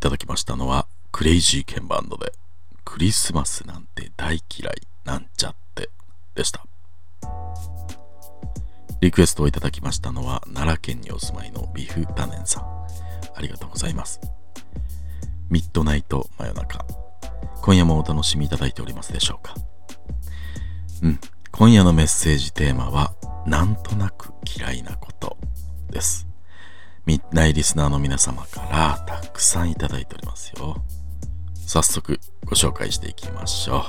いただきましたのはクレイジーケンバンドでクリスマスなんて大嫌いなんちゃってでした。リクエストをいただきましたのは奈良県にお住まいのビフタネンさん。ありがとうございます。ミッドナイト真夜中。今夜もお楽しみいただいておりますでしょうか。うん。今夜のメッセージテーマはなんとなく嫌いなことです。ミッナイリスナーの皆様からたくさんいただいておりますよ。早速ご紹介していきましょう、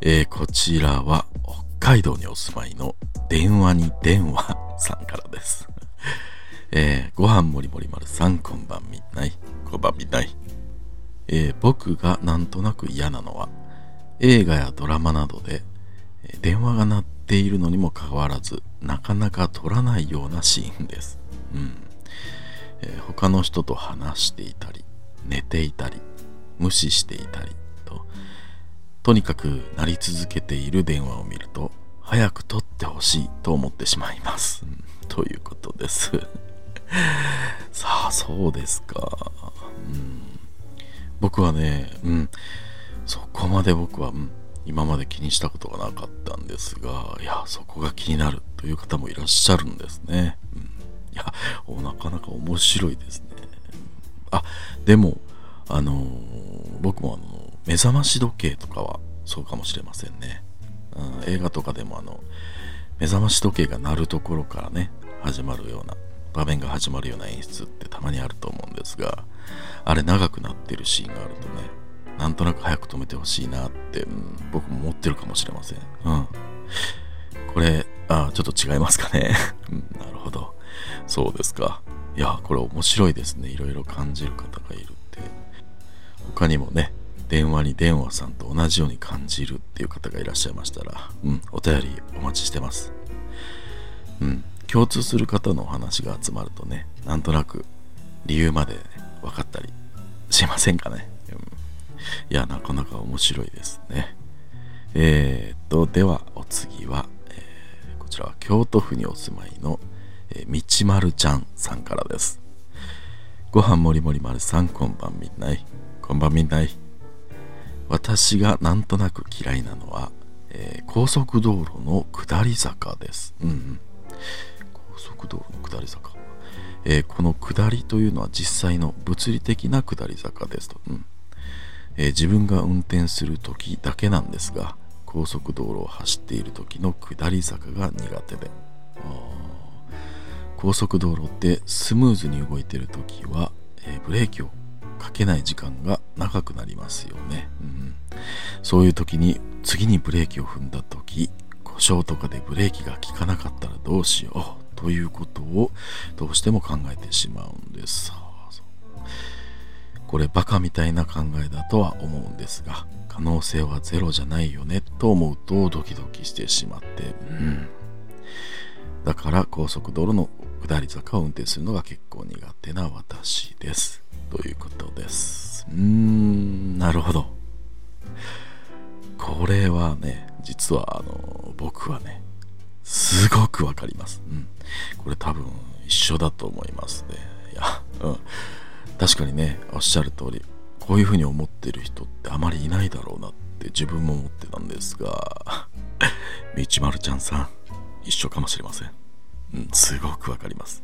えー、こちらは北海道にお住まいの電話に電話さんからです。えー、ご飯もりもり丸さんこんばんみない。こんばんみない。えー、僕がなんとなく嫌なのは映画やドラマなどで、え、電話が鳴っているのにもかかわらずなかなか撮らないようなシーンです、うん。えー、他の人と話していたり寝ていたり無視していたりととにかく鳴り続けている電話を見ると早く取ってほしいと思ってしまいます、ということです。さあそうですか、うん、僕はねうん。そこまで僕は、うん、今まで気にしたことがなかったんですがいやそこが気になるという方もいらっしゃるんですね、うん。や、なかなか面白いですね。あ、でも、あのー、僕もあの、目覚まし時計とかはそうかもしれませんね。うん、映画とかでもあの、目覚まし時計が鳴るところからね、始まるような、場面が始まるような演出ってたまにあると思うんですが、あれ長くなってるシーンがあるとね、なんとなく早く止めてほしいなって、うん、僕も思ってるかもしれません。うん。これ、あ、ちょっと違いますかね。うん、そうですか。いや、これ面白いですね。いろいろ感じる方がいるって。他にもね、電話に電話さんと同じように感じるっていう方がいらっしゃいましたら、うん、お便りお待ちしてます。うん、共通する方のお話が集まるとね、なんとなく理由まで、ね、分かったりしませんかね。うん、いや、なかなか面白いですね。えー、っと、ではお次は、えー、こちらは京都府にお住まいのえー、みちまるちゃんさんからです。ご飯もりもり丸さん、こんばんみんない。こんばんみんない。私がなんとなく嫌いなのは、えー、高速道路の下り坂です。うん、うん。高速道路の下り坂。えー、この下りというのは実際の物理的な下り坂ですと。うんえー、自分が運転する時だけなんですが、高速道路を走っている時の下り坂が苦手で。あ高速道路ってスムーズに動いてる時は、えー、ブレーキをかけない時間が長くなりますよね、うん、そういう時に次にブレーキを踏んだ時故障とかでブレーキが効かなかったらどうしようということをどうしても考えてしまうんです。これバカみたいな考えだとは思うんですが可能性はゼロじゃないよねと思うとドキドキしてしまって。うん。だから高速道路の下り坂を運転するのが結構苦手な私です。ということです。うーん、なるほど。これはね、実はあの、僕はね、すごくわかります。うん。これ多分一緒だと思いますね。いや、うん。確かにね、おっしゃる通り、こういうふうに思ってる人ってあまりいないだろうなって自分も思ってたんですが、みちまるちゃんさん、一緒かもしれません。うん、すごくわかります。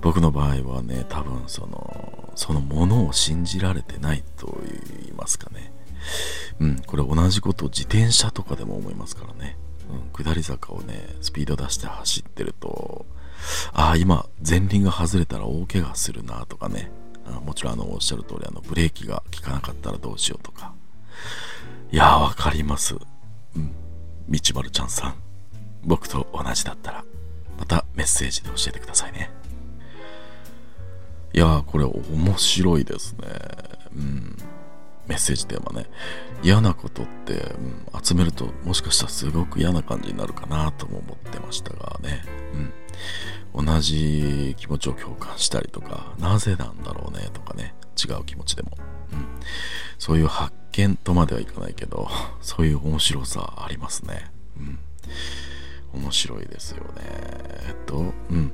僕の場合はね、多分その、そのものを信じられてないと言いますかね。うん、これ同じことを自転車とかでも思いますからね。うん、下り坂をね、スピード出して走ってると、ああ、今、前輪が外れたら大怪我するなとかね。あもちろんあの、おっしゃる通り、あの、ブレーキが効かなかったらどうしようとか。いやー、わかります。うん。道丸ちゃんさん。僕と同じだったら、またメッセージで教えてくださいね。いやー、これ面白いですね。うん。メッセージテーマね。嫌なことって、うん、集めるともしかしたらすごく嫌な感じになるかなとも思ってましたがね。うん。同じ気持ちを共感したりとか、なぜなんだろうねとかね。違う気持ちでも。うん。そういう発見とまではいかないけど、そういう面白さありますね。うん。面白いですよね。えっと、うん。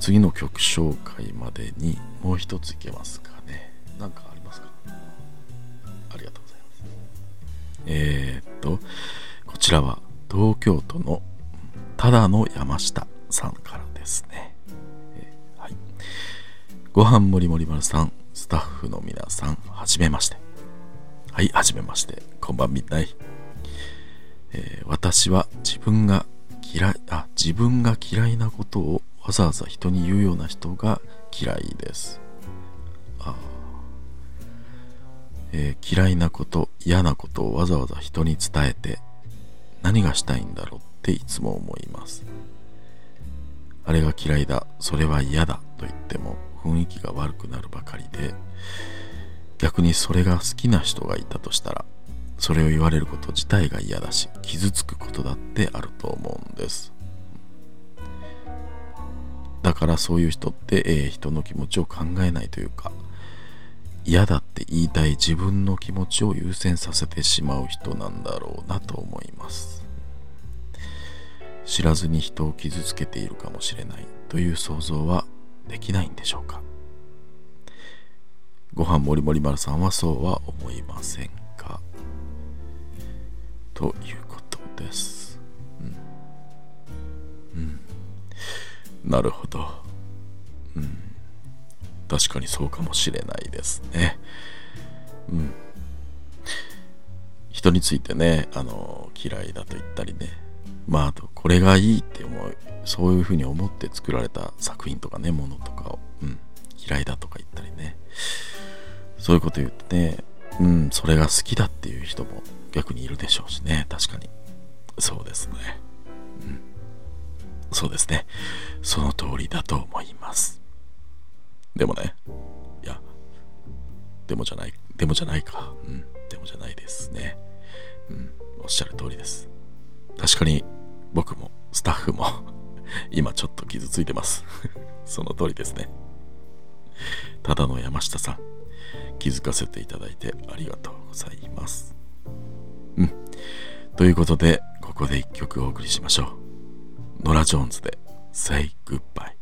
次の曲紹介までにもう一ついけますかね。なんかありますか？ありがとうございます。えー、っと、こちらは東京都のただの山下さんからですね。えー、はい。ご飯もりもりまるさん、スタッフの皆さん、はじめまして。はい、はじめまして。こんばんみんない。えー、私は自分が嫌いあ自分が嫌いなことをわざわざ人に言うような人が嫌いです。あえー、嫌いなこと嫌なことをわざわざ人に伝えて何がしたいんだろうっていつも思います。あれが嫌いだそれは嫌だと言っても雰囲気が悪くなるばかりで逆にそれが好きな人がいたとしたらそれを言われること自体が嫌だし傷つくことだってあると思うんです。だからそういう人って、えー、人の気持ちを考えないというか嫌だって言いたい自分の気持ちを優先させてしまう人なんだろうなと思います。知らずに人を傷つけているかもしれないという想像はできないんでしょうか。ご飯もりもり丸さんはそうは思いません。ということです。うん、うん、なるほど。うん。確かにそうかもしれないですね。うん。人についてねあの嫌いだと言ったりね。まああとこれがいいって思うそういうふうに思って作られた作品とかねものとかを、うん、嫌いだとか言ったりね。そういうこと言ってねうんそれが好きだっていう人も逆にいるでしょうしね。確かに。そうですね。うん。そうですね。その通りだと思います。でもね。いや。でもじゃない。でもじゃないか。うん。でもじゃないですね。うん。おっしゃる通りです。確かに僕もスタッフも 今ちょっと傷ついてます。その通りですね。ただの山下さん。気づかせていただいてありがとうございます。うん。ということでここで一曲お送りしましょう。ノラ・ジョーンズで Say Goodbye